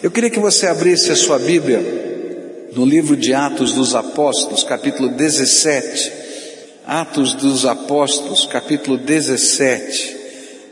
Eu queria que você abrisse a sua Bíblia no livro de Atos dos Apóstolos, capítulo 17. Atos dos Apóstolos, capítulo 17,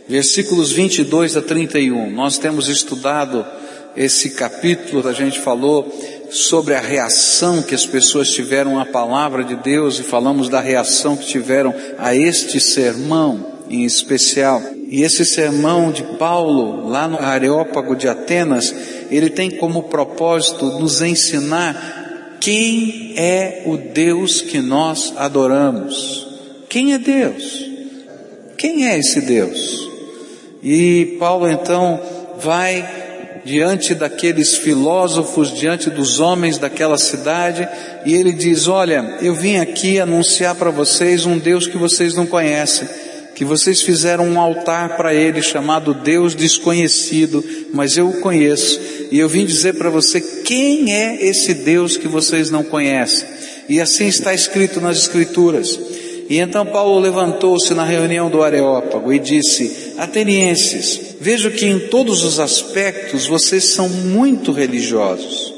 versículos 22 a 31. Nós temos estudado esse capítulo, a gente falou sobre a reação que as pessoas tiveram à palavra de Deus e falamos da reação que tiveram a este sermão em especial. E esse sermão de Paulo, lá no Areópago de Atenas, ele tem como propósito nos ensinar quem é o Deus que nós adoramos. Quem é Deus? Quem é esse Deus? E Paulo então vai diante daqueles filósofos, diante dos homens daquela cidade, e ele diz: Olha, eu vim aqui anunciar para vocês um Deus que vocês não conhecem que vocês fizeram um altar para ele chamado Deus desconhecido, mas eu o conheço, e eu vim dizer para você quem é esse Deus que vocês não conhecem. E assim está escrito nas Escrituras. E então Paulo levantou-se na reunião do Areópago e disse: Atenienses, vejo que em todos os aspectos vocês são muito religiosos.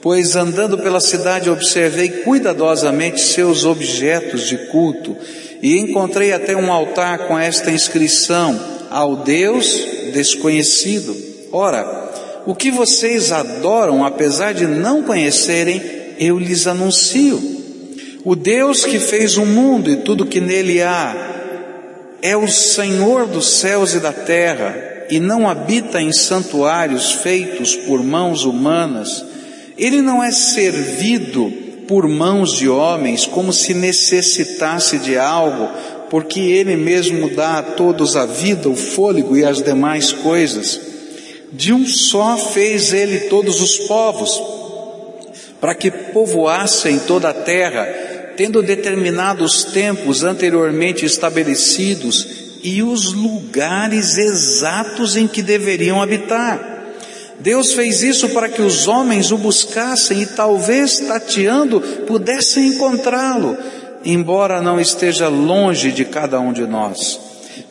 Pois andando pela cidade observei cuidadosamente seus objetos de culto e encontrei até um altar com esta inscrição: ao Deus desconhecido. Ora, o que vocês adoram, apesar de não conhecerem, eu lhes anuncio. O Deus que fez o mundo e tudo que nele há é o Senhor dos céus e da terra e não habita em santuários feitos por mãos humanas. Ele não é servido por mãos de homens, como se necessitasse de algo, porque Ele mesmo dá a todos a vida, o fôlego e as demais coisas. De um só fez Ele todos os povos, para que povoassem toda a terra, tendo determinados tempos anteriormente estabelecidos e os lugares exatos em que deveriam habitar. Deus fez isso para que os homens o buscassem e talvez tateando pudessem encontrá-lo, embora não esteja longe de cada um de nós.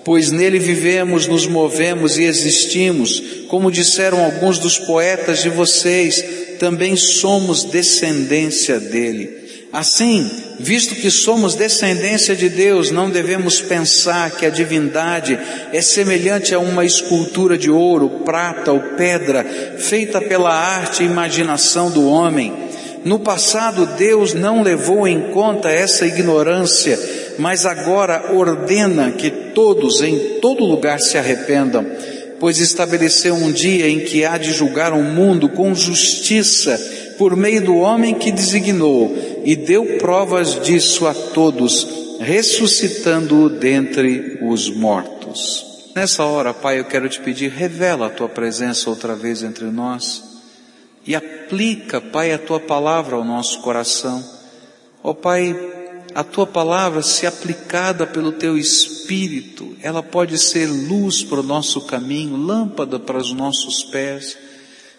Pois nele vivemos, nos movemos e existimos, como disseram alguns dos poetas de vocês, também somos descendência dele. Assim, visto que somos descendência de Deus, não devemos pensar que a divindade é semelhante a uma escultura de ouro, prata ou pedra, feita pela arte e imaginação do homem. No passado, Deus não levou em conta essa ignorância, mas agora ordena que todos em todo lugar se arrependam, pois estabeleceu um dia em que há de julgar o mundo com justiça, por meio do homem que designou e deu provas disso a todos, ressuscitando-o dentre os mortos. Nessa hora, Pai, eu quero te pedir, revela a tua presença outra vez entre nós e aplica, Pai, a tua palavra ao nosso coração. Ó oh, Pai, a tua palavra, se aplicada pelo teu espírito, ela pode ser luz para o nosso caminho, lâmpada para os nossos pés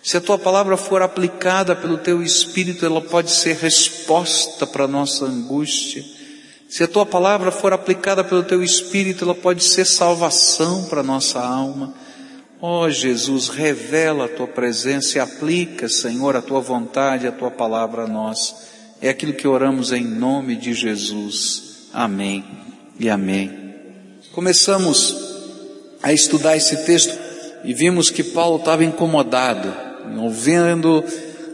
se a tua palavra for aplicada pelo teu espírito, ela pode ser resposta para a nossa angústia. Se a tua palavra for aplicada pelo teu espírito, ela pode ser salvação para a nossa alma. Ó oh, Jesus, revela a tua presença e aplica, Senhor, a tua vontade, a tua palavra a nós. É aquilo que oramos em nome de Jesus. Amém e amém. Começamos a estudar esse texto e vimos que Paulo estava incomodado vendo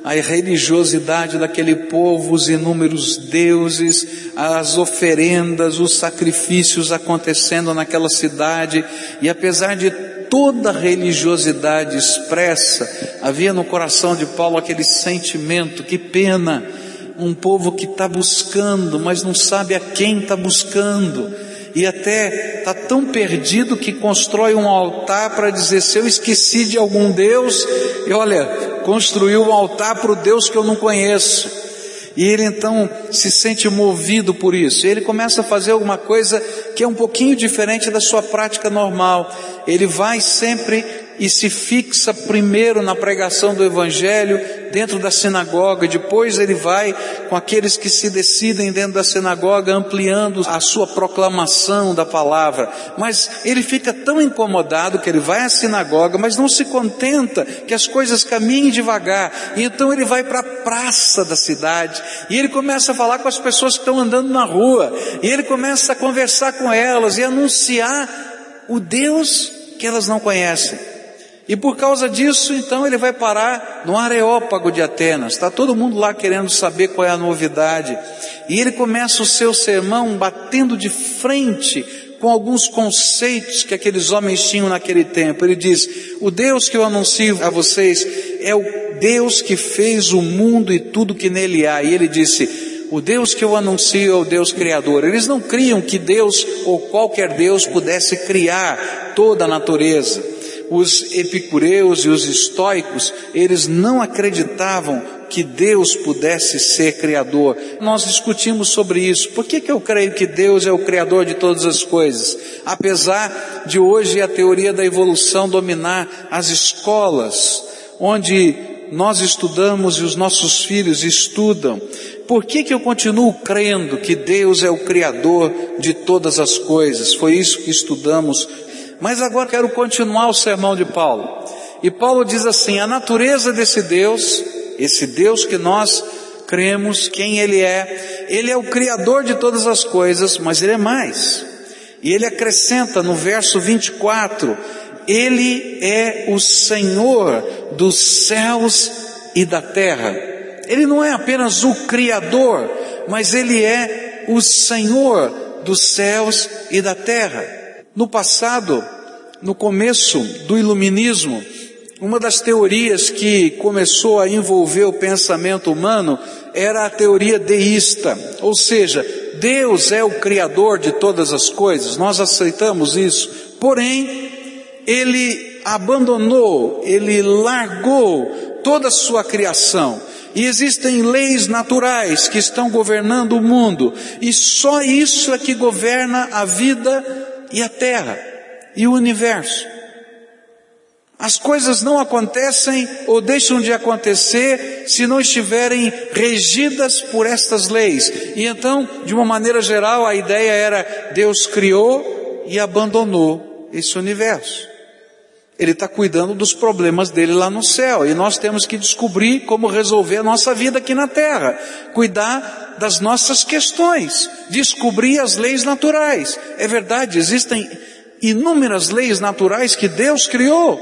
a religiosidade daquele povo, os inúmeros deuses, as oferendas, os sacrifícios acontecendo naquela cidade, e apesar de toda a religiosidade expressa, havia no coração de Paulo aquele sentimento, que pena, um povo que está buscando, mas não sabe a quem está buscando, e até está tão perdido que constrói um altar para dizer: se eu esqueci de algum Deus, e olha, construiu um altar para o Deus que eu não conheço. E ele então se sente movido por isso. Ele começa a fazer alguma coisa que é um pouquinho diferente da sua prática normal. Ele vai sempre e se fixa primeiro na pregação do Evangelho, dentro da sinagoga, depois ele vai com aqueles que se decidem dentro da sinagoga, ampliando a sua proclamação da palavra. Mas ele fica tão incomodado que ele vai à sinagoga, mas não se contenta que as coisas caminhem devagar. E então ele vai para a praça da cidade e ele começa a falar com as pessoas que estão andando na rua. E ele começa a conversar com elas e anunciar o Deus que elas não conhecem. E por causa disso, então, ele vai parar no Areópago de Atenas. Está todo mundo lá querendo saber qual é a novidade. E ele começa o seu sermão batendo de frente com alguns conceitos que aqueles homens tinham naquele tempo. Ele diz: O Deus que eu anuncio a vocês é o Deus que fez o mundo e tudo que nele há. E ele disse: O Deus que eu anuncio é o Deus Criador. Eles não criam que Deus ou qualquer Deus pudesse criar toda a natureza os epicureus e os estoicos, eles não acreditavam que Deus pudesse ser criador. Nós discutimos sobre isso. Por que, que eu creio que Deus é o criador de todas as coisas? Apesar de hoje a teoria da evolução dominar as escolas, onde nós estudamos e os nossos filhos estudam, por que, que eu continuo crendo que Deus é o Criador de todas as coisas? Foi isso que estudamos mas agora quero continuar o sermão de Paulo. E Paulo diz assim: a natureza desse Deus, esse Deus que nós cremos, quem Ele é, Ele é o Criador de todas as coisas, mas Ele é mais. E ele acrescenta no verso 24: Ele é o Senhor dos céus e da terra. Ele não é apenas o Criador, mas Ele é o Senhor dos céus e da terra. No passado, no começo do iluminismo, uma das teorias que começou a envolver o pensamento humano era a teoria deísta, ou seja, Deus é o criador de todas as coisas, nós aceitamos isso, porém, ele abandonou, ele largou toda a sua criação. E existem leis naturais que estão governando o mundo, e só isso é que governa a vida e a terra e o universo. As coisas não acontecem ou deixam de acontecer se não estiverem regidas por estas leis. E então, de uma maneira geral, a ideia era Deus criou e abandonou esse universo. Ele está cuidando dos problemas dele lá no céu e nós temos que descobrir como resolver a nossa vida aqui na terra. Cuidar das nossas questões, descobrir as leis naturais. É verdade, existem inúmeras leis naturais que Deus criou.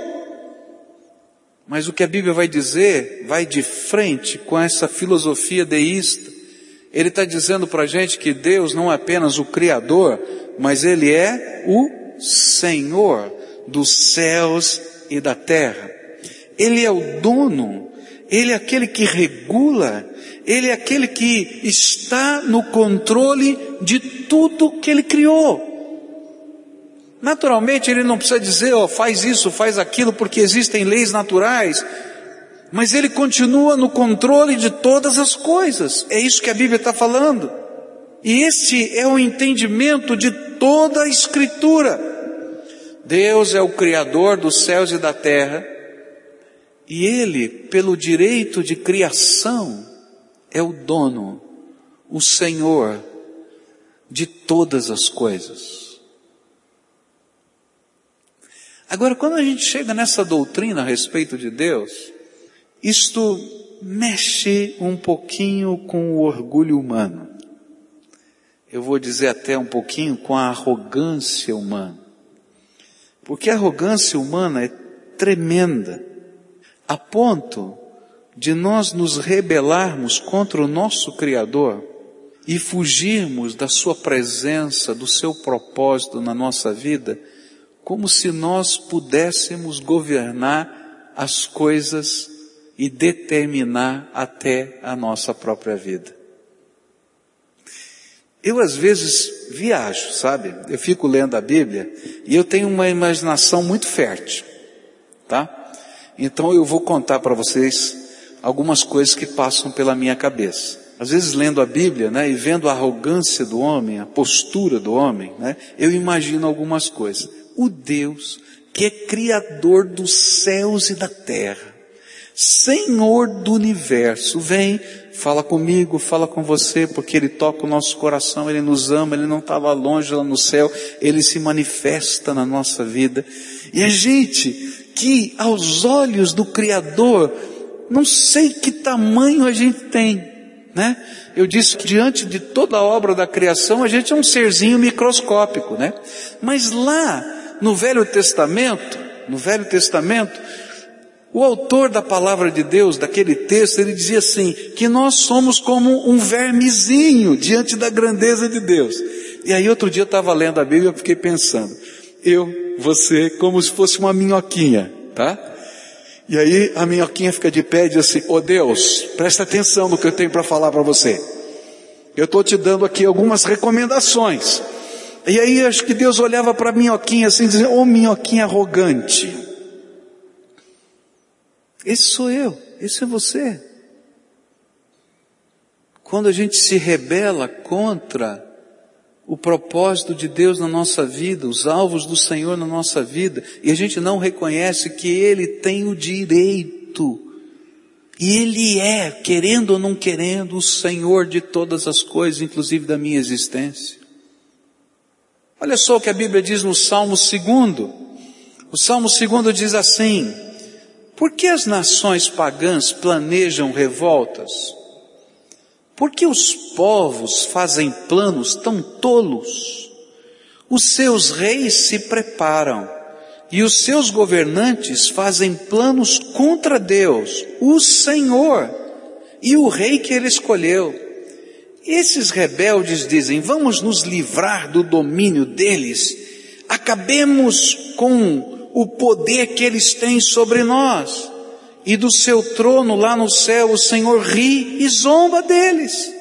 Mas o que a Bíblia vai dizer vai de frente com essa filosofia deísta. Ele está dizendo para a gente que Deus não é apenas o Criador, mas Ele é o Senhor dos céus e da terra. Ele é o dono, Ele é aquele que regula, ele é aquele que está no controle de tudo que ele criou. Naturalmente, ele não precisa dizer, ó, oh, faz isso, faz aquilo, porque existem leis naturais, mas ele continua no controle de todas as coisas. É isso que a Bíblia está falando. E esse é o entendimento de toda a Escritura. Deus é o Criador dos céus e da terra, e Ele, pelo direito de criação, é o dono, o Senhor de todas as coisas. Agora, quando a gente chega nessa doutrina a respeito de Deus, isto mexe um pouquinho com o orgulho humano. Eu vou dizer até um pouquinho com a arrogância humana. Porque a arrogância humana é tremenda, a ponto de nós nos rebelarmos contra o nosso Criador e fugirmos da Sua presença, do Seu propósito na nossa vida, como se nós pudéssemos governar as coisas e determinar até a nossa própria vida. Eu às vezes viajo, sabe? Eu fico lendo a Bíblia e eu tenho uma imaginação muito fértil, tá? Então eu vou contar para vocês algumas coisas que passam pela minha cabeça. Às vezes lendo a Bíblia, né, e vendo a arrogância do homem, a postura do homem, né, eu imagino algumas coisas. O Deus que é criador dos céus e da terra, Senhor do universo, vem, fala comigo, fala com você, porque Ele toca o nosso coração, Ele nos ama, Ele não estava longe lá no céu, Ele se manifesta na nossa vida. E a gente que aos olhos do Criador, não sei que tamanho a gente tem, né? Eu disse que diante de toda a obra da criação, a gente é um serzinho microscópico, né? Mas lá, no Velho Testamento, no Velho Testamento, o autor da palavra de Deus, daquele texto, ele dizia assim, que nós somos como um vermezinho diante da grandeza de Deus. E aí outro dia eu estava lendo a Bíblia e fiquei pensando, eu, você, como se fosse uma minhoquinha, tá? E aí a minhoquinha fica de pé e diz assim, ô oh Deus, presta atenção no que eu tenho para falar para você. Eu estou te dando aqui algumas recomendações. E aí acho que Deus olhava para a minhoquinha assim, dizendo, ô oh, minhoquinha arrogante. Esse sou eu, esse é você. Quando a gente se rebela contra o propósito de Deus na nossa vida, os alvos do Senhor na nossa vida, e a gente não reconhece que Ele tem o direito, e Ele é, querendo ou não querendo, o Senhor de todas as coisas, inclusive da minha existência. Olha só o que a Bíblia diz no Salmo 2. O Salmo 2 diz assim, por que as nações pagãs planejam revoltas? Por que os povos fazem planos tão tolos? Os seus reis se preparam e os seus governantes fazem planos contra Deus, o Senhor e o rei que ele escolheu. Esses rebeldes dizem: vamos nos livrar do domínio deles, acabemos com o poder que eles têm sobre nós. E do seu trono lá no céu o Senhor ri e zomba deles.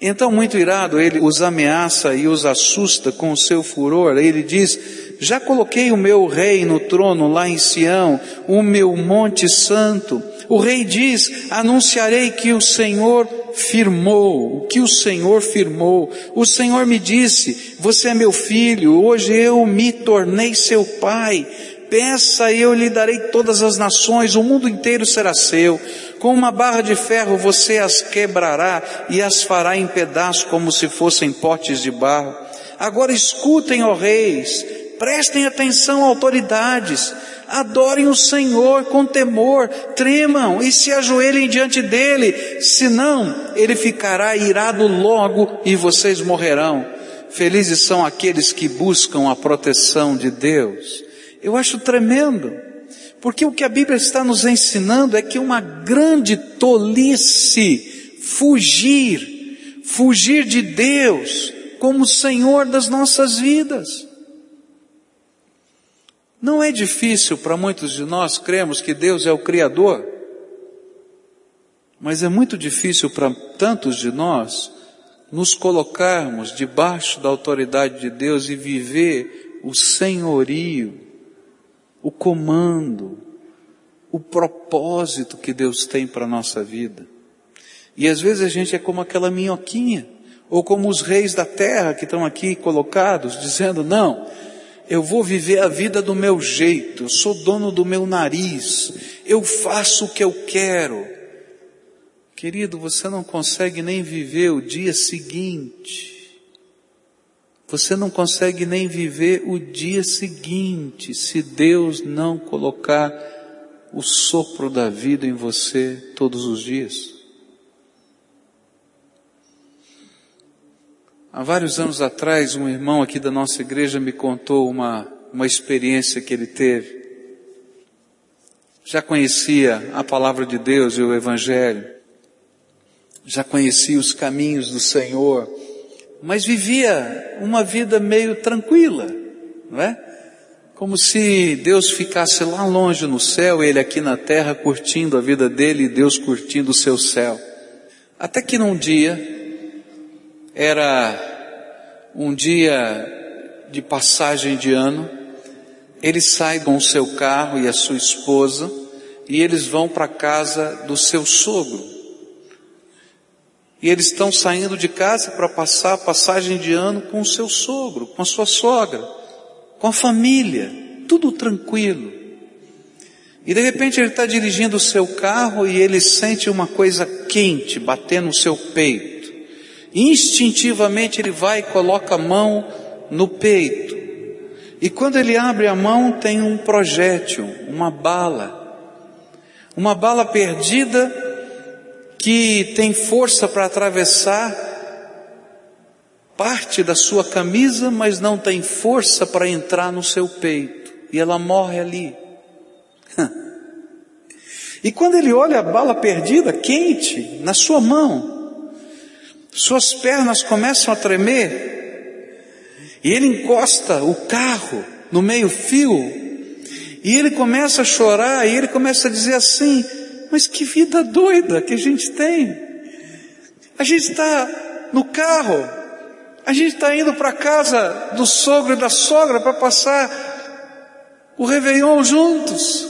Então, muito irado, ele os ameaça e os assusta com o seu furor. Ele diz: Já coloquei o meu rei no trono lá em Sião, o meu monte santo. O rei diz: Anunciarei que o Senhor firmou, o que o Senhor firmou. O Senhor me disse: Você é meu filho, hoje eu me tornei seu pai. Peça e eu lhe darei todas as nações, o mundo inteiro será seu. Com uma barra de ferro você as quebrará e as fará em pedaços como se fossem potes de barro. Agora escutem, ó reis, prestem atenção, autoridades adorem o Senhor com temor, tremam e se ajoelhem diante dele, senão ele ficará irado logo e vocês morrerão. Felizes são aqueles que buscam a proteção de Deus. Eu acho tremendo, porque o que a Bíblia está nos ensinando é que uma grande tolice fugir, fugir de Deus como Senhor das nossas vidas. Não é difícil para muitos de nós cremos que Deus é o Criador, mas é muito difícil para tantos de nós nos colocarmos debaixo da autoridade de Deus e viver o senhorio, o comando, o propósito que Deus tem para a nossa vida. E às vezes a gente é como aquela minhoquinha, ou como os reis da terra que estão aqui colocados, dizendo, não, eu vou viver a vida do meu jeito, eu sou dono do meu nariz, eu faço o que eu quero. Querido, você não consegue nem viver o dia seguinte. Você não consegue nem viver o dia seguinte se Deus não colocar o sopro da vida em você todos os dias. Há vários anos atrás, um irmão aqui da nossa igreja me contou uma, uma experiência que ele teve. Já conhecia a palavra de Deus e o Evangelho, já conhecia os caminhos do Senhor, mas vivia uma vida meio tranquila, não é? Como se Deus ficasse lá longe no céu, ele aqui na terra curtindo a vida dele e Deus curtindo o seu céu. Até que num dia, era um dia de passagem de ano, ele sai com o seu carro e a sua esposa e eles vão para a casa do seu sogro. E eles estão saindo de casa para passar a passagem de ano com o seu sogro, com a sua sogra, com a família, tudo tranquilo. E de repente ele está dirigindo o seu carro e ele sente uma coisa quente batendo no seu peito. Instintivamente ele vai e coloca a mão no peito. E quando ele abre a mão tem um projétil, uma bala. Uma bala perdida que tem força para atravessar parte da sua camisa, mas não tem força para entrar no seu peito. E ela morre ali. E quando ele olha a bala perdida, quente, na sua mão, suas pernas começam a tremer, e ele encosta o carro no meio-fio, e ele começa a chorar, e ele começa a dizer assim: Mas que vida doida que a gente tem! A gente está no carro, a gente está indo para a casa do sogro e da sogra para passar o Réveillon juntos.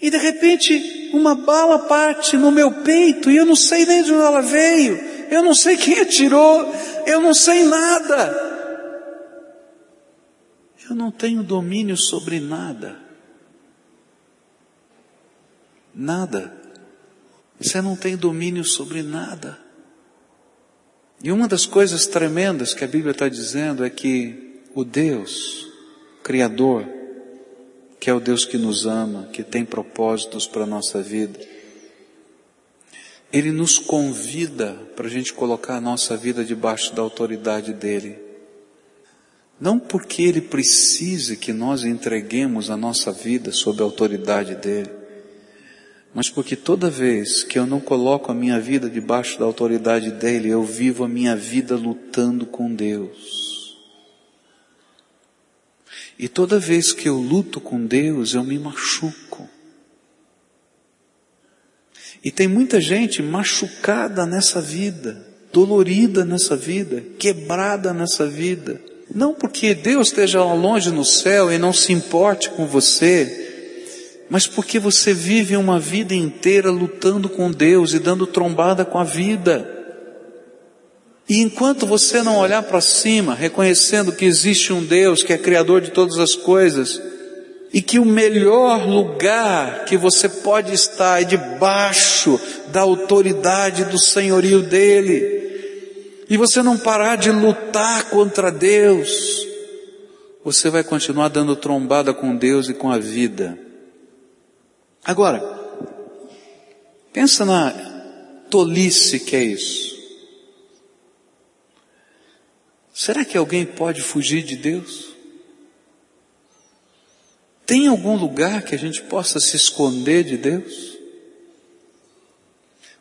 E de repente uma bala parte no meu peito e eu não sei nem de onde ela veio, eu não sei quem atirou, eu não sei nada. Eu não tenho domínio sobre nada. Nada. Você não tem domínio sobre nada. E uma das coisas tremendas que a Bíblia está dizendo é que o Deus, Criador, que é o Deus que nos ama, que tem propósitos para a nossa vida. Ele nos convida para a gente colocar a nossa vida debaixo da autoridade dele. Não porque ele precise que nós entreguemos a nossa vida sob a autoridade dele, mas porque toda vez que eu não coloco a minha vida debaixo da autoridade dele, eu vivo a minha vida lutando com Deus. E toda vez que eu luto com Deus, eu me machuco. E tem muita gente machucada nessa vida, dolorida nessa vida, quebrada nessa vida. Não porque Deus esteja lá longe no céu e não se importe com você, mas porque você vive uma vida inteira lutando com Deus e dando trombada com a vida. E enquanto você não olhar para cima, reconhecendo que existe um Deus que é criador de todas as coisas, e que o melhor lugar que você pode estar é debaixo da autoridade do senhorio dele, e você não parar de lutar contra Deus, você vai continuar dando trombada com Deus e com a vida. Agora, pensa na tolice que é isso. Será que alguém pode fugir de Deus? Tem algum lugar que a gente possa se esconder de Deus?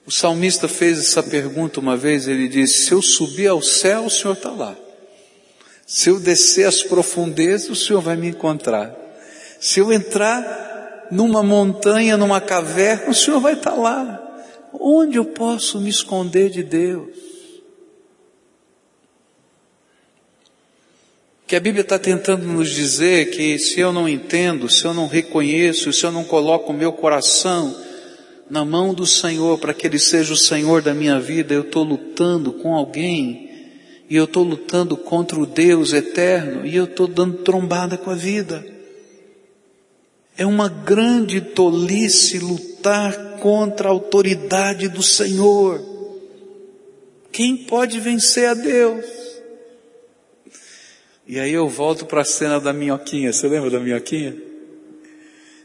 O salmista fez essa pergunta uma vez, ele disse, se eu subir ao céu, o Senhor está lá. Se eu descer às profundezas, o Senhor vai me encontrar. Se eu entrar numa montanha, numa caverna, o Senhor vai estar lá. Onde eu posso me esconder de Deus? Que a Bíblia está tentando nos dizer que se eu não entendo, se eu não reconheço, se eu não coloco o meu coração na mão do Senhor para que Ele seja o Senhor da minha vida, eu estou lutando com alguém e eu estou lutando contra o Deus eterno e eu estou dando trombada com a vida. É uma grande tolice lutar contra a autoridade do Senhor. Quem pode vencer a Deus? E aí eu volto para a cena da minhoquinha. Você lembra da minhoquinha?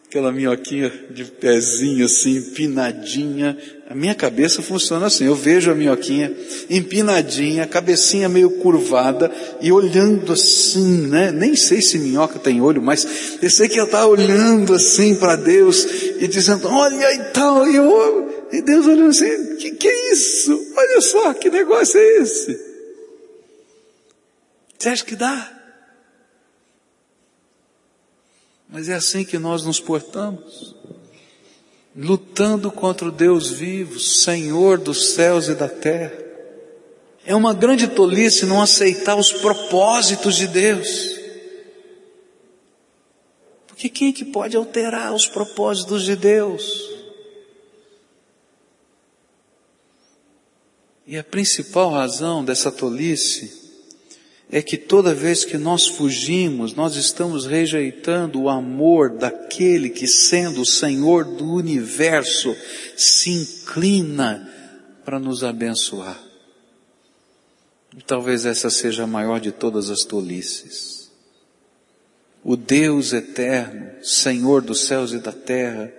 Aquela minhoquinha de pezinho assim, empinadinha. A minha cabeça funciona assim. Eu vejo a minhoquinha empinadinha, cabecinha meio curvada e olhando assim, né? Nem sei se minhoca tem olho, mas eu sei que ela está olhando assim para Deus e dizendo, olha e tal. E, eu, e Deus olhando assim, que que é isso? Olha só, que negócio é esse? Você acha que dá? Mas é assim que nós nos portamos, lutando contra o Deus vivo, Senhor dos céus e da terra. É uma grande tolice não aceitar os propósitos de Deus. Porque quem é que pode alterar os propósitos de Deus? E a principal razão dessa tolice é que toda vez que nós fugimos, nós estamos rejeitando o amor daquele que, sendo o Senhor do universo, se inclina para nos abençoar. E talvez essa seja a maior de todas as tolices. O Deus eterno, Senhor dos céus e da terra,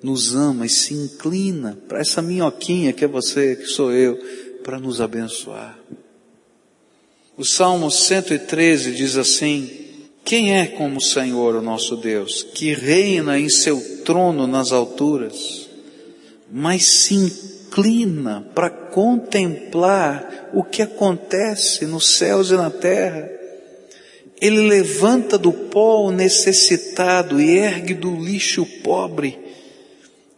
nos ama e se inclina para essa minhoquinha que é você, que sou eu, para nos abençoar. O Salmo 113 diz assim, quem é como o Senhor, o nosso Deus, que reina em seu trono nas alturas, mas se inclina para contemplar o que acontece nos céus e na terra? Ele levanta do pó o necessitado e ergue do lixo o pobre,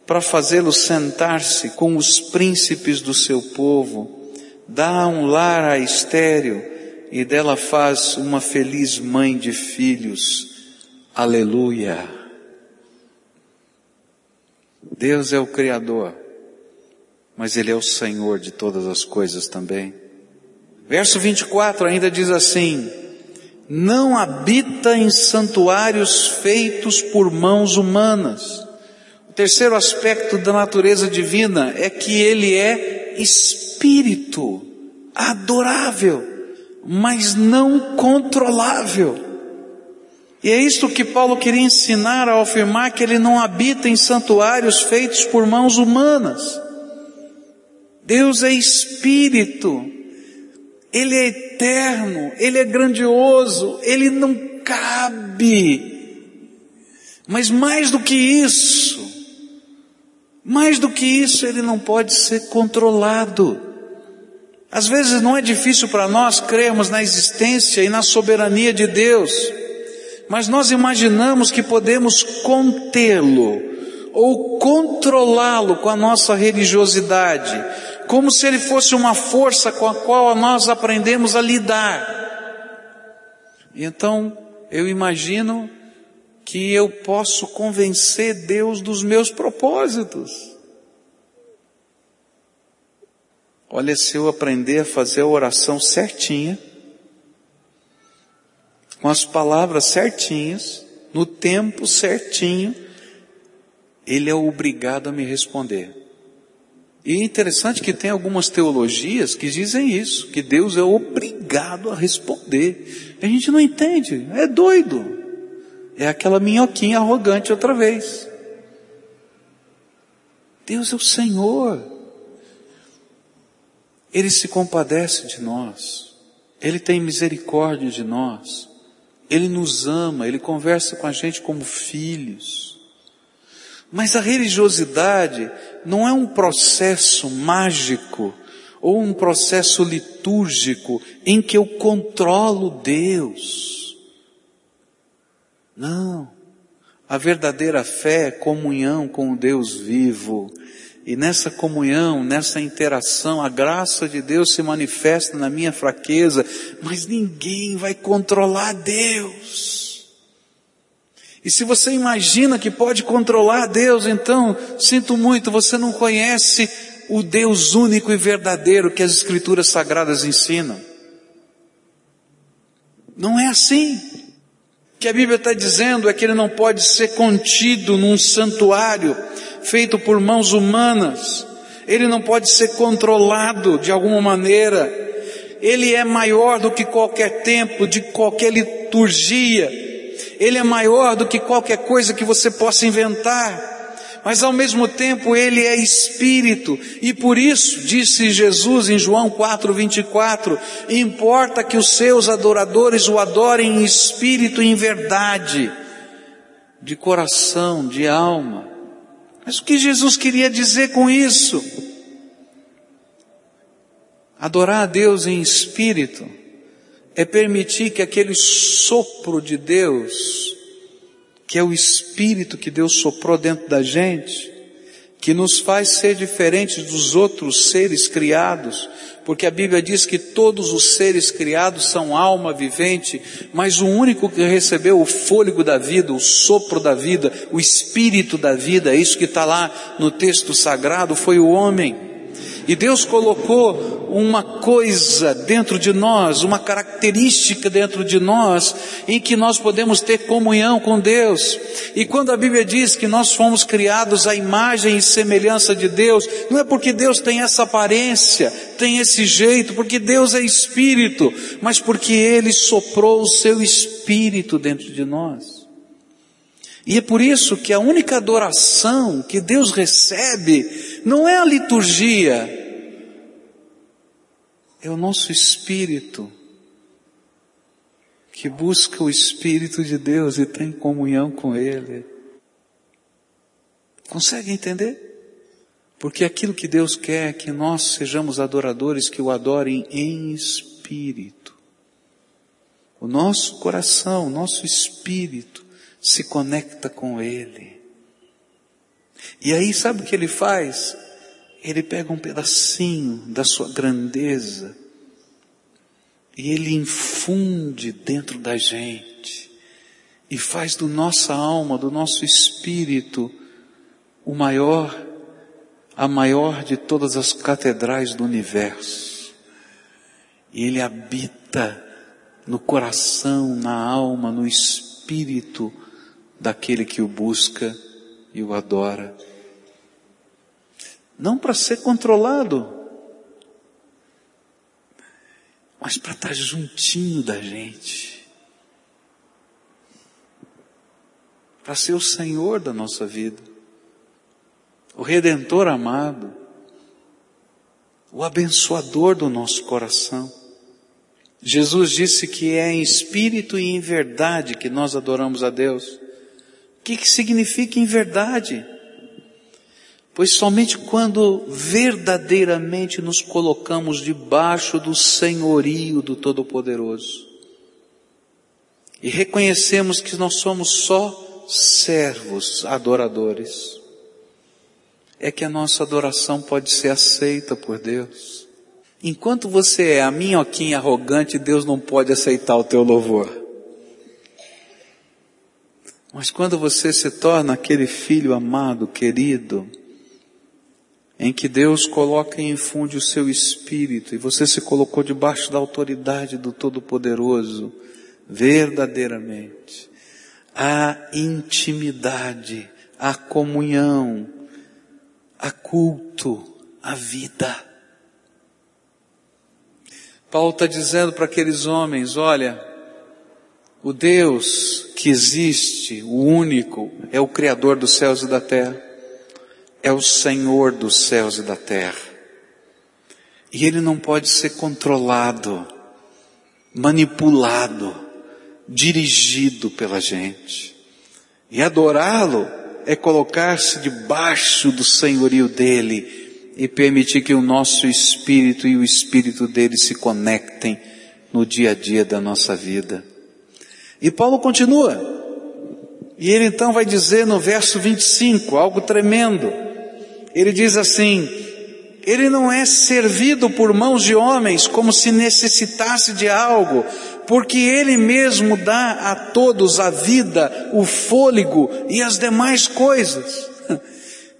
para fazê-lo sentar-se com os príncipes do seu povo, dá um lar a estéreo e dela faz uma feliz mãe de filhos. Aleluia. Deus é o Criador, mas Ele é o Senhor de todas as coisas também. Verso 24 ainda diz assim, não habita em santuários feitos por mãos humanas, terceiro aspecto da natureza divina é que ele é espírito adorável, mas não controlável. E é isto que Paulo queria ensinar ao afirmar que ele não habita em santuários feitos por mãos humanas. Deus é espírito, ele é eterno, ele é grandioso, ele não cabe. Mas mais do que isso, mais do que isso, ele não pode ser controlado. Às vezes não é difícil para nós crermos na existência e na soberania de Deus, mas nós imaginamos que podemos contê-lo ou controlá-lo com a nossa religiosidade, como se ele fosse uma força com a qual nós aprendemos a lidar. Então, eu imagino que eu posso convencer Deus dos meus propósitos. Olha, se eu aprender a fazer a oração certinha, com as palavras certinhas, no tempo certinho, Ele é obrigado a me responder. E é interessante que tem algumas teologias que dizem isso, que Deus é obrigado a responder. A gente não entende, é doido. É aquela minhoquinha arrogante outra vez. Deus é o Senhor. Ele se compadece de nós. Ele tem misericórdia de nós. Ele nos ama, ele conversa com a gente como filhos. Mas a religiosidade não é um processo mágico ou um processo litúrgico em que eu controlo Deus. Não. A verdadeira fé é comunhão com o Deus vivo. E nessa comunhão, nessa interação, a graça de Deus se manifesta na minha fraqueza, mas ninguém vai controlar Deus. E se você imagina que pode controlar Deus, então, sinto muito, você não conhece o Deus único e verdadeiro que as Escrituras Sagradas ensinam. Não é assim que a Bíblia está dizendo é que ele não pode ser contido num santuário feito por mãos humanas. Ele não pode ser controlado de alguma maneira. Ele é maior do que qualquer templo, de qualquer liturgia. Ele é maior do que qualquer coisa que você possa inventar mas ao mesmo tempo ele é espírito, e por isso, disse Jesus em João 4:24, importa que os seus adoradores o adorem em espírito e em verdade, de coração, de alma. Mas o que Jesus queria dizer com isso? Adorar a Deus em espírito é permitir que aquele sopro de Deus que é o Espírito que Deus soprou dentro da gente, que nos faz ser diferentes dos outros seres criados, porque a Bíblia diz que todos os seres criados são alma vivente, mas o único que recebeu o fôlego da vida, o sopro da vida, o espírito da vida, é isso que está lá no texto sagrado, foi o homem. E Deus colocou uma coisa dentro de nós, uma característica dentro de nós, em que nós podemos ter comunhão com Deus. E quando a Bíblia diz que nós fomos criados à imagem e semelhança de Deus, não é porque Deus tem essa aparência, tem esse jeito, porque Deus é espírito, mas porque Ele soprou o seu espírito dentro de nós. E é por isso que a única adoração que Deus recebe não é a liturgia, é o nosso espírito que busca o Espírito de Deus e tem comunhão com Ele. Consegue entender? Porque aquilo que Deus quer é que nós sejamos adoradores que o adorem em espírito. O nosso coração, o nosso espírito se conecta com Ele. E aí sabe o que Ele faz? Ele pega um pedacinho da sua grandeza e Ele infunde dentro da gente e faz do nossa alma, do nosso espírito, o maior a maior de todas as catedrais do universo. E ele habita no coração, na alma, no espírito daquele que o busca e o adora. Não para ser controlado, mas para estar juntinho da gente. Para ser o Senhor da nossa vida o Redentor amado, o abençoador do nosso coração. Jesus disse que é em espírito e em verdade que nós adoramos a Deus. O que, que significa em verdade? Pois somente quando verdadeiramente nos colocamos debaixo do senhorio do Todo-Poderoso e reconhecemos que nós somos só servos adoradores, é que a nossa adoração pode ser aceita por Deus. Enquanto você é a minhoquinha arrogante, Deus não pode aceitar o teu louvor. Mas quando você se torna aquele filho amado, querido, em que Deus coloca e infunde o seu espírito, e você se colocou debaixo da autoridade do Todo-Poderoso, verdadeiramente, a intimidade, a comunhão, a culto, a vida. Paulo está dizendo para aqueles homens, olha, o Deus que existe, o único, é o Criador dos céus e da terra, é o Senhor dos céus e da terra. E Ele não pode ser controlado, manipulado, dirigido pela gente. E adorá-lo é colocar-se debaixo do senhorio dele e permitir que o nosso espírito e o espírito dele se conectem no dia a dia da nossa vida. E Paulo continua. E ele então vai dizer no verso 25 algo tremendo. Ele diz assim: Ele não é servido por mãos de homens como se necessitasse de algo, porque Ele mesmo dá a todos a vida, o fôlego e as demais coisas.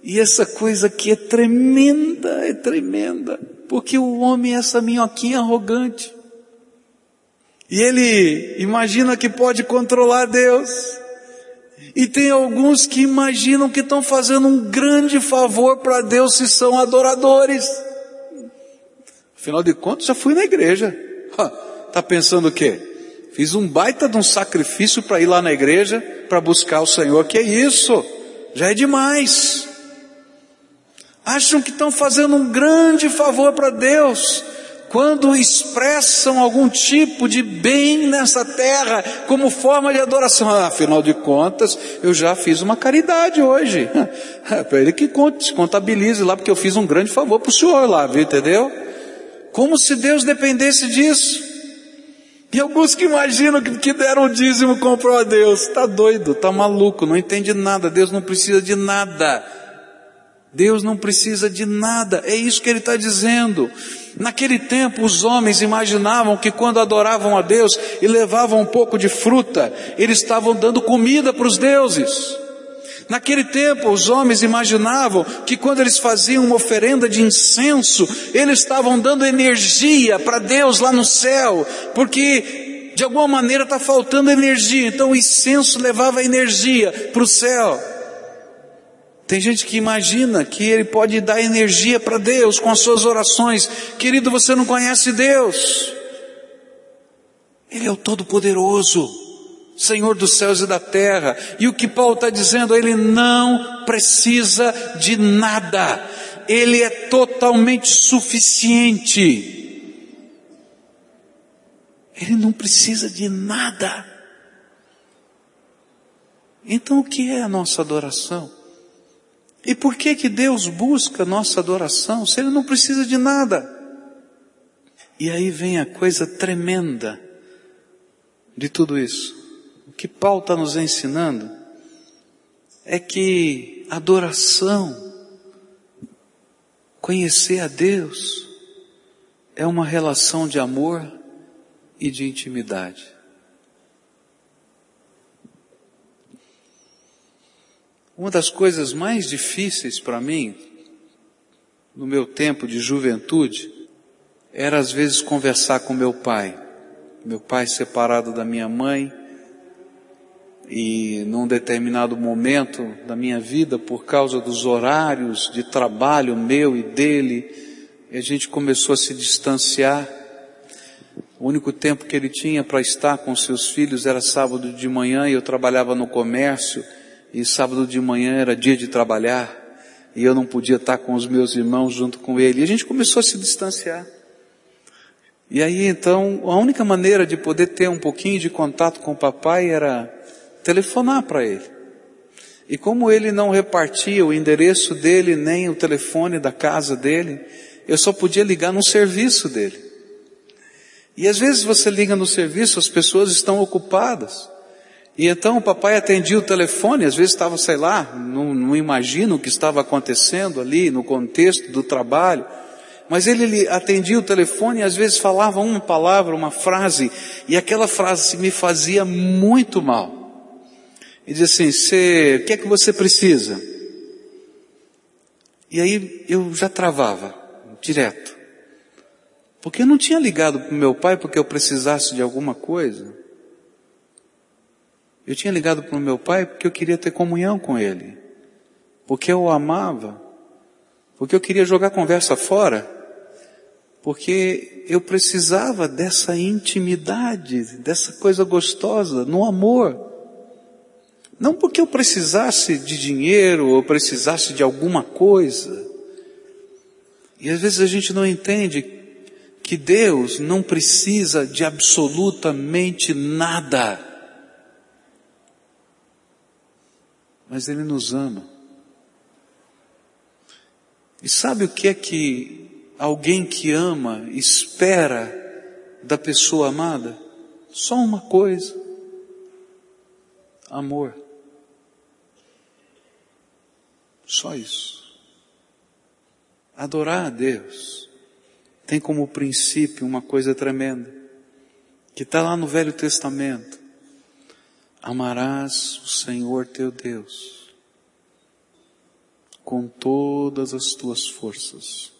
E essa coisa aqui é tremenda, é tremenda, porque o homem é essa minhoquinha arrogante. E ele imagina que pode controlar Deus. E tem alguns que imaginam que estão fazendo um grande favor para Deus se são adoradores. Afinal de contas, já fui na igreja. Está pensando o quê? Fiz um baita de um sacrifício para ir lá na igreja para buscar o Senhor. Que é isso? Já é demais. Acham que estão fazendo um grande favor para Deus quando expressam algum tipo de bem nessa terra como forma de adoração. Ah, afinal de contas, eu já fiz uma caridade hoje. É para ele que contabilize lá, porque eu fiz um grande favor para o senhor lá, viu, entendeu? Como se Deus dependesse disso. E alguns que imaginam que deram o dízimo comprou a Deus. Está doido, está maluco, não entende nada. Deus não precisa de nada. Deus não precisa de nada. É isso que ele está dizendo. Naquele tempo, os homens imaginavam que quando adoravam a Deus e levavam um pouco de fruta, eles estavam dando comida para os deuses. Naquele tempo, os homens imaginavam que quando eles faziam uma oferenda de incenso, eles estavam dando energia para Deus lá no céu, porque de alguma maneira está faltando energia, então o incenso levava energia para o céu. Tem gente que imagina que ele pode dar energia para Deus com as suas orações. Querido, você não conhece Deus. Ele é o Todo-Poderoso. Senhor dos céus e da terra. E o que Paulo está dizendo, ele não precisa de nada. Ele é totalmente suficiente. Ele não precisa de nada. Então o que é a nossa adoração? E por que que Deus busca nossa adoração se ele não precisa de nada? E aí vem a coisa tremenda de tudo isso que Paulo está nos ensinando é que adoração, conhecer a Deus, é uma relação de amor e de intimidade. Uma das coisas mais difíceis para mim, no meu tempo de juventude, era às vezes conversar com meu pai. Meu pai separado da minha mãe, e num determinado momento da minha vida, por causa dos horários de trabalho meu e dele, a gente começou a se distanciar. O único tempo que ele tinha para estar com seus filhos era sábado de manhã e eu trabalhava no comércio e sábado de manhã era dia de trabalhar e eu não podia estar com os meus irmãos junto com ele. E a gente começou a se distanciar. E aí então, a única maneira de poder ter um pouquinho de contato com o papai era telefonar para ele. E como ele não repartia o endereço dele, nem o telefone da casa dele, eu só podia ligar no serviço dele. E às vezes você liga no serviço, as pessoas estão ocupadas. E então o papai atendia o telefone, às vezes estava, sei lá, não, não imagino o que estava acontecendo ali no contexto do trabalho. Mas ele atendia o telefone e às vezes falava uma palavra, uma frase, e aquela frase me fazia muito mal e diz assim, você, o que é que você precisa? E aí eu já travava, direto. Porque eu não tinha ligado para o meu pai porque eu precisasse de alguma coisa. Eu tinha ligado para o meu pai porque eu queria ter comunhão com ele. Porque eu o amava. Porque eu queria jogar conversa fora. Porque eu precisava dessa intimidade, dessa coisa gostosa, no amor. Não porque eu precisasse de dinheiro ou precisasse de alguma coisa. E às vezes a gente não entende que Deus não precisa de absolutamente nada. Mas Ele nos ama. E sabe o que é que alguém que ama espera da pessoa amada? Só uma coisa: amor. Só isso. Adorar a Deus tem como princípio uma coisa tremenda, que está lá no Velho Testamento. Amarás o Senhor teu Deus com todas as tuas forças,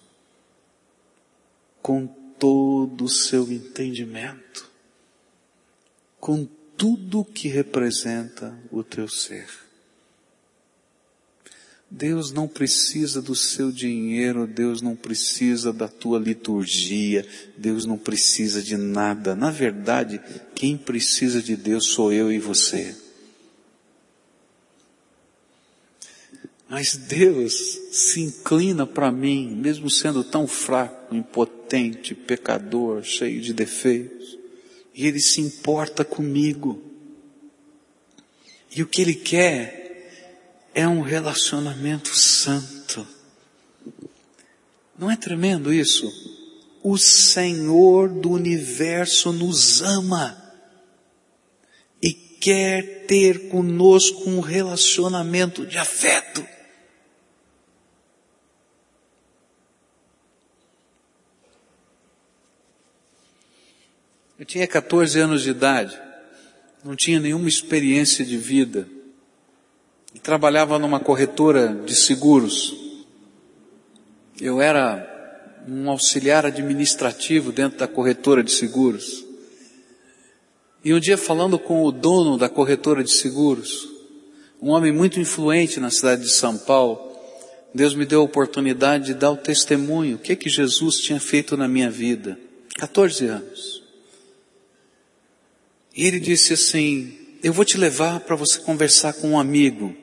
com todo o seu entendimento, com tudo que representa o teu ser. Deus não precisa do seu dinheiro, Deus não precisa da tua liturgia, Deus não precisa de nada. Na verdade, quem precisa de Deus sou eu e você. Mas Deus se inclina para mim, mesmo sendo tão fraco, impotente, pecador, cheio de defeitos, e Ele se importa comigo. E o que Ele quer é um relacionamento santo. Não é tremendo isso? O Senhor do universo nos ama e quer ter conosco um relacionamento de afeto. Eu tinha 14 anos de idade, não tinha nenhuma experiência de vida trabalhava numa corretora de seguros. Eu era um auxiliar administrativo dentro da corretora de seguros. E um dia falando com o dono da corretora de seguros, um homem muito influente na cidade de São Paulo, Deus me deu a oportunidade de dar o testemunho, o que é que Jesus tinha feito na minha vida. 14 anos. E ele disse assim, eu vou te levar para você conversar com um amigo.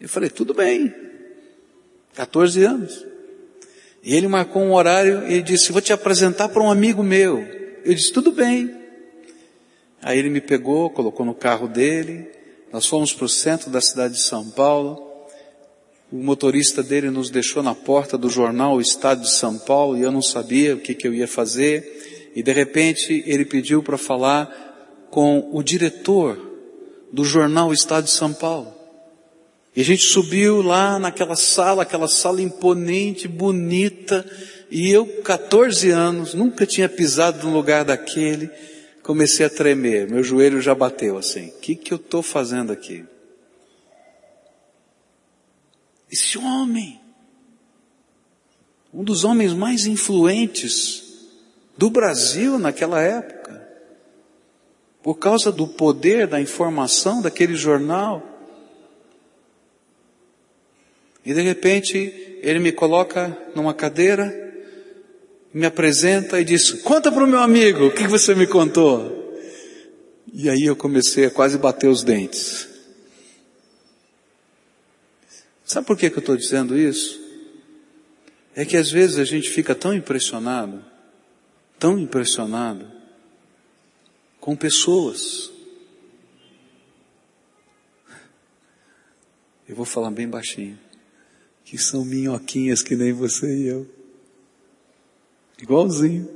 Eu falei, tudo bem. 14 anos. E ele marcou um horário e disse, vou te apresentar para um amigo meu. Eu disse, tudo bem. Aí ele me pegou, colocou no carro dele, nós fomos para o centro da cidade de São Paulo, o motorista dele nos deixou na porta do jornal O Estado de São Paulo e eu não sabia o que, que eu ia fazer. E de repente ele pediu para falar com o diretor do jornal O Estado de São Paulo. E a gente subiu lá naquela sala, aquela sala imponente, bonita, e eu, 14 anos, nunca tinha pisado num lugar daquele, comecei a tremer, meu joelho já bateu assim. O que, que eu estou fazendo aqui? Esse homem, um dos homens mais influentes do Brasil naquela época, por causa do poder da informação daquele jornal, e de repente ele me coloca numa cadeira, me apresenta e diz: Conta para o meu amigo o que você me contou. E aí eu comecei a quase bater os dentes. Sabe por que, que eu estou dizendo isso? É que às vezes a gente fica tão impressionado, tão impressionado com pessoas. Eu vou falar bem baixinho que são minhoquinhas que nem você e eu. Igualzinho.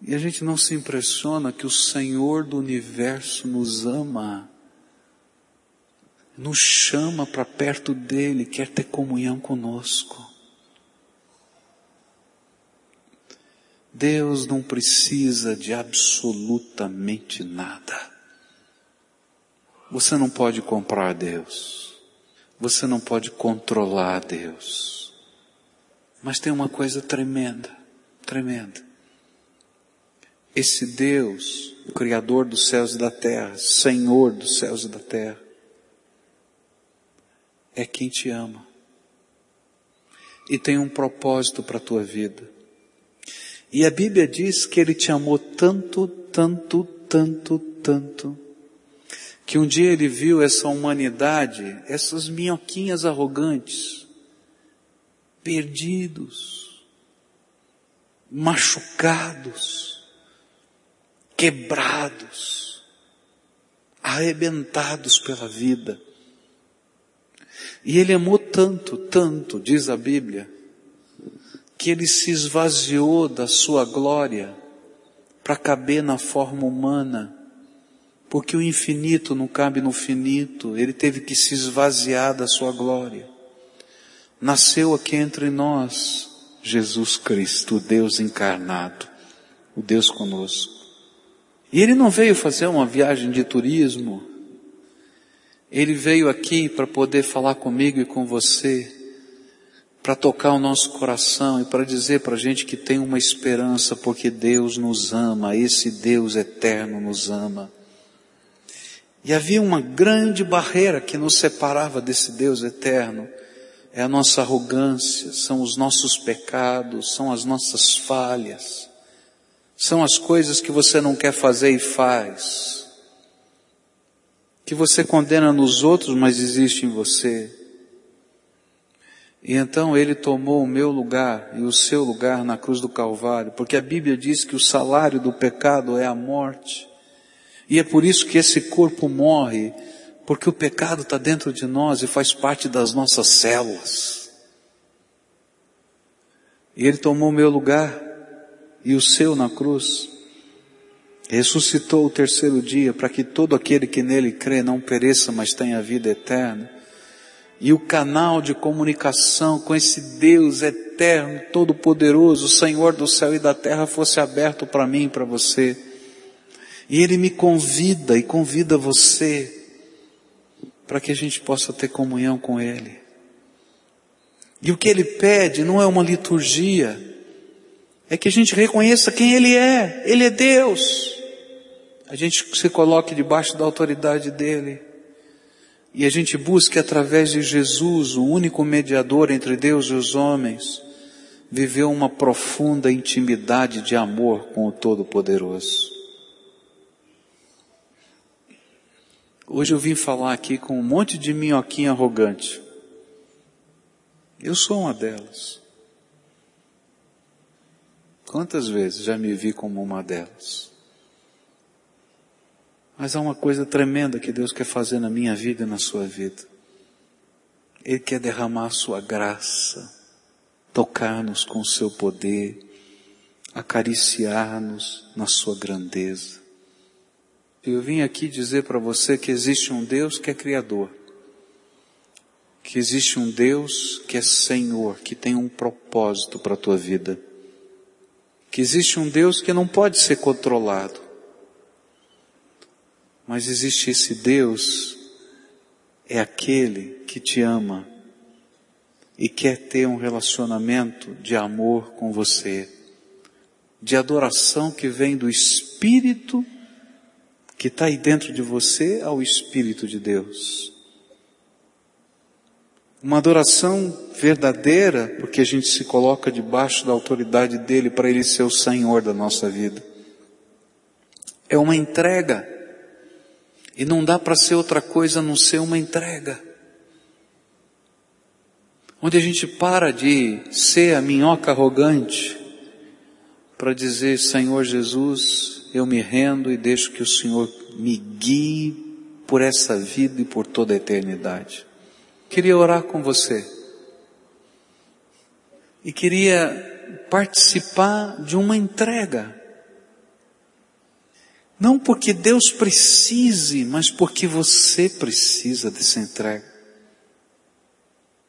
E a gente não se impressiona que o Senhor do universo nos ama, nos chama para perto dele, quer ter comunhão conosco. Deus não precisa de absolutamente nada. Você não pode comprar Deus. Você não pode controlar Deus. Mas tem uma coisa tremenda, tremenda. Esse Deus, o Criador dos céus e da terra, Senhor dos céus e da terra, é quem te ama. E tem um propósito para a tua vida. E a Bíblia diz que Ele te amou tanto, tanto, tanto, tanto, que um dia ele viu essa humanidade, essas minhoquinhas arrogantes, perdidos, machucados, quebrados, arrebentados pela vida. E ele amou tanto, tanto, diz a Bíblia, que ele se esvaziou da sua glória para caber na forma humana porque o infinito não cabe no finito, ele teve que se esvaziar da sua glória. Nasceu aqui entre nós Jesus Cristo, o Deus encarnado, o Deus conosco. E ele não veio fazer uma viagem de turismo, ele veio aqui para poder falar comigo e com você, para tocar o nosso coração e para dizer para a gente que tem uma esperança porque Deus nos ama, esse Deus eterno nos ama. E havia uma grande barreira que nos separava desse Deus eterno. É a nossa arrogância, são os nossos pecados, são as nossas falhas, são as coisas que você não quer fazer e faz, que você condena nos outros, mas existe em você. E então ele tomou o meu lugar e o seu lugar na cruz do Calvário, porque a Bíblia diz que o salário do pecado é a morte. E é por isso que esse corpo morre, porque o pecado está dentro de nós e faz parte das nossas células. E Ele tomou o meu lugar e o seu na cruz. Ressuscitou o terceiro dia para que todo aquele que nele crê não pereça, mas tenha vida eterna. E o canal de comunicação com esse Deus eterno, todo-poderoso, Senhor do céu e da terra fosse aberto para mim e para você E Ele me convida e convida você para que a gente possa ter comunhão com Ele. E o que Ele pede não é uma liturgia, é que a gente reconheça quem Ele é. Ele é Deus. A gente se coloque debaixo da autoridade dEle. E a gente busque através de Jesus, o único mediador entre Deus e os homens, viver uma profunda intimidade de amor com o Todo-Poderoso. Hoje eu vim falar aqui com um monte de minhoquinha arrogante. Eu sou uma delas. Quantas vezes já me vi como uma delas? Mas há uma coisa tremenda que Deus quer fazer na minha vida e na sua vida. Ele quer derramar a sua graça, tocar-nos com o seu poder, acariciar-nos na sua grandeza. Eu vim aqui dizer para você que existe um Deus que é Criador, que existe um Deus que é Senhor, que tem um propósito para a tua vida, que existe um Deus que não pode ser controlado, mas existe esse Deus, é aquele que te ama e quer ter um relacionamento de amor com você, de adoração que vem do Espírito que está aí dentro de você ao Espírito de Deus. Uma adoração verdadeira, porque a gente se coloca debaixo da autoridade dele para ele ser o Senhor da nossa vida. É uma entrega. E não dá para ser outra coisa a não ser uma entrega. Onde a gente para de ser a minhoca arrogante para dizer, Senhor Jesus, eu me rendo e deixo que o Senhor me guie por essa vida e por toda a eternidade. Queria orar com você. E queria participar de uma entrega. Não porque Deus precise, mas porque você precisa dessa entrega.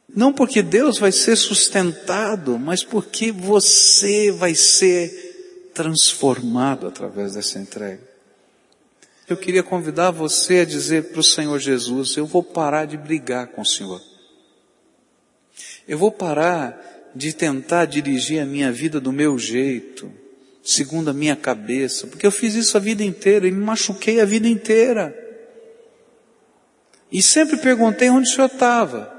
Não porque Deus vai ser sustentado, mas porque você vai ser transformado através dessa entrega. Eu queria convidar você a dizer para o Senhor Jesus, eu vou parar de brigar com o Senhor. Eu vou parar de tentar dirigir a minha vida do meu jeito, segundo a minha cabeça, porque eu fiz isso a vida inteira e me machuquei a vida inteira. E sempre perguntei onde o Senhor estava.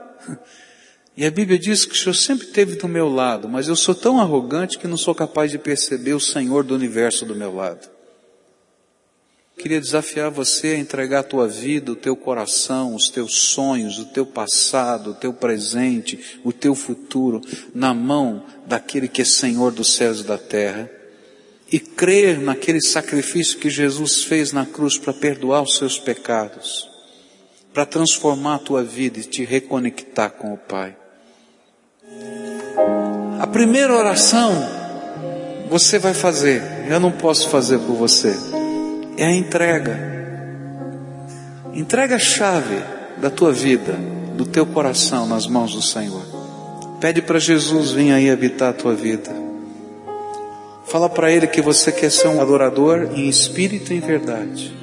E a Bíblia diz que o Senhor sempre esteve do meu lado, mas eu sou tão arrogante que não sou capaz de perceber o Senhor do universo do meu lado. Queria desafiar você a entregar a tua vida, o teu coração, os teus sonhos, o teu passado, o teu presente, o teu futuro na mão daquele que é Senhor dos céus e da terra e crer naquele sacrifício que Jesus fez na cruz para perdoar os seus pecados, para transformar a tua vida e te reconectar com o Pai. A primeira oração você vai fazer, eu não posso fazer por você é a entrega. Entrega a chave da tua vida, do teu coração nas mãos do Senhor. Pede para Jesus vir aí habitar a tua vida. Fala para Ele que você quer ser um adorador em espírito e em verdade.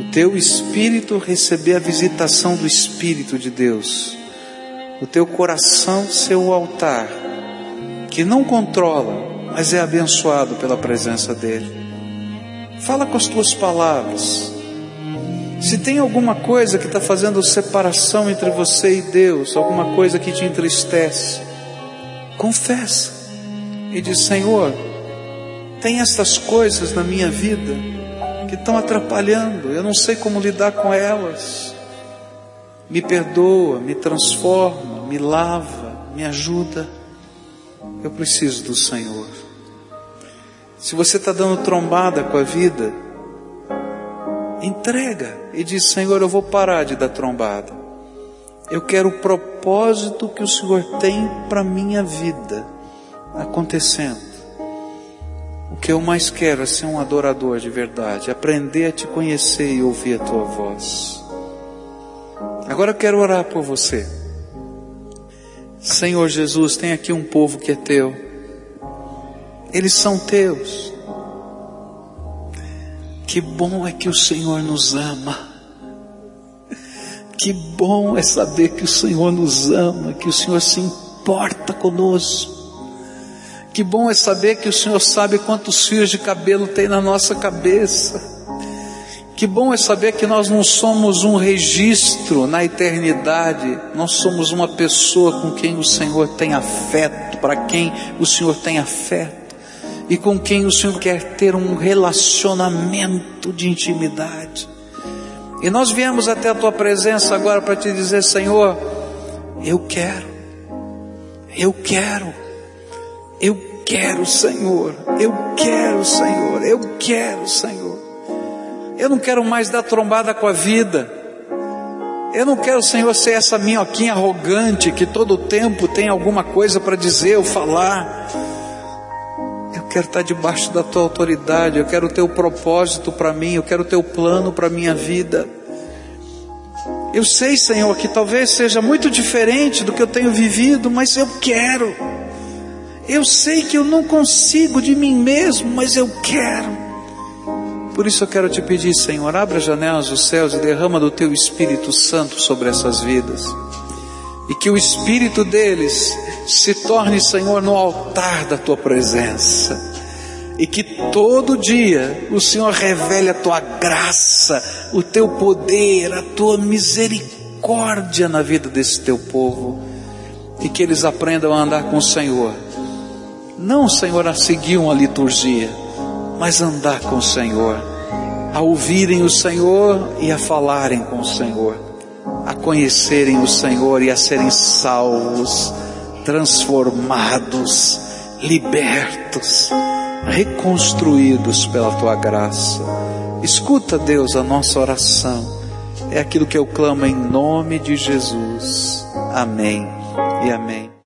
O teu espírito receber a visitação do Espírito de Deus. O teu coração ser o altar, que não controla, mas é abençoado pela presença dEle. Fala com as tuas palavras. Se tem alguma coisa que está fazendo separação entre você e Deus, alguma coisa que te entristece, confessa e diz: Senhor, tem estas coisas na minha vida que estão atrapalhando, eu não sei como lidar com elas. Me perdoa, me transforma, me lava, me ajuda. Eu preciso do Senhor. Se você está dando trombada com a vida, entrega e diz: Senhor, eu vou parar de dar trombada. Eu quero o propósito que o Senhor tem para minha vida acontecendo. O que eu mais quero é ser um adorador de verdade, aprender a te conhecer e ouvir a tua voz. Agora eu quero orar por você. Senhor Jesus, tem aqui um povo que é teu eles são teus. Que bom é que o Senhor nos ama. Que bom é saber que o Senhor nos ama, que o Senhor se importa conosco. Que bom é saber que o Senhor sabe quantos fios de cabelo tem na nossa cabeça. Que bom é saber que nós não somos um registro na eternidade, nós somos uma pessoa com quem o Senhor tem afeto, para quem o Senhor tem afeto e com quem o Senhor quer ter um relacionamento de intimidade. E nós viemos até a tua presença agora para te dizer, Senhor, eu quero, eu quero, eu quero, Senhor, eu quero, Senhor, eu quero, Senhor. Eu não quero mais dar trombada com a vida. Eu não quero, Senhor, ser essa minhoquinha arrogante que todo tempo tem alguma coisa para dizer ou falar. Eu quero estar debaixo da tua autoridade, eu quero o teu propósito para mim, eu quero o teu plano para minha vida. Eu sei, Senhor, que talvez seja muito diferente do que eu tenho vivido, mas eu quero. Eu sei que eu não consigo de mim mesmo, mas eu quero. Por isso eu quero te pedir, Senhor, abra as janelas dos céus e derrama do teu Espírito Santo sobre essas vidas. E que o Espírito deles se torne, Senhor, no altar da tua presença. E que todo dia o Senhor revele a tua graça, o teu poder, a tua misericórdia na vida desse teu povo. E que eles aprendam a andar com o Senhor. Não, Senhor, a seguir uma liturgia mas andar com o Senhor, a ouvirem o Senhor e a falarem com o Senhor, a conhecerem o Senhor e a serem salvos, transformados, libertos, reconstruídos pela tua graça. Escuta, Deus, a nossa oração. É aquilo que eu clamo em nome de Jesus. Amém e amém.